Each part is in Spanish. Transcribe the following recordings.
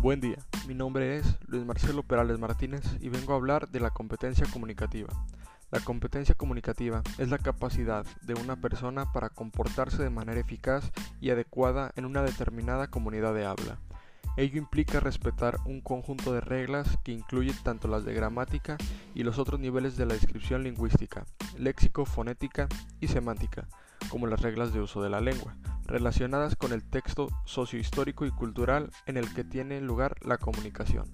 Buen día, mi nombre es Luis Marcelo Perales Martínez y vengo a hablar de la competencia comunicativa. La competencia comunicativa es la capacidad de una persona para comportarse de manera eficaz y adecuada en una determinada comunidad de habla. Ello implica respetar un conjunto de reglas que incluye tanto las de gramática y los otros niveles de la descripción lingüística, léxico, fonética y semántica, como las reglas de uso de la lengua, relacionadas con el texto sociohistórico y cultural en el que tiene lugar la comunicación.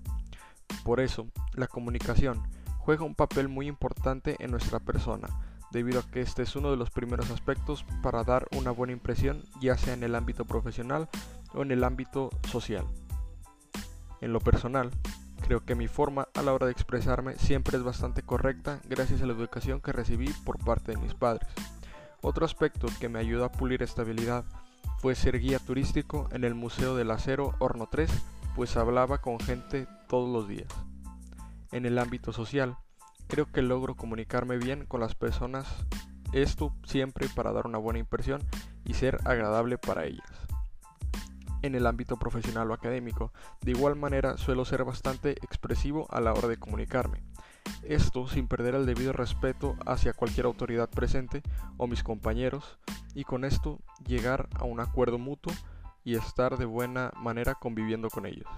Por eso, la comunicación juega un papel muy importante en nuestra persona, debido a que este es uno de los primeros aspectos para dar una buena impresión, ya sea en el ámbito profesional o en el ámbito social. En lo personal, creo que mi forma a la hora de expresarme siempre es bastante correcta gracias a la educación que recibí por parte de mis padres. Otro aspecto que me ayudó a pulir esta habilidad fue ser guía turístico en el Museo del Acero Horno 3, pues hablaba con gente todos los días. En el ámbito social, creo que logro comunicarme bien con las personas, esto siempre para dar una buena impresión y ser agradable para ellas. En el ámbito profesional o académico, de igual manera suelo ser bastante expresivo a la hora de comunicarme. Esto sin perder el debido respeto hacia cualquier autoridad presente o mis compañeros, y con esto llegar a un acuerdo mutuo y estar de buena manera conviviendo con ellos.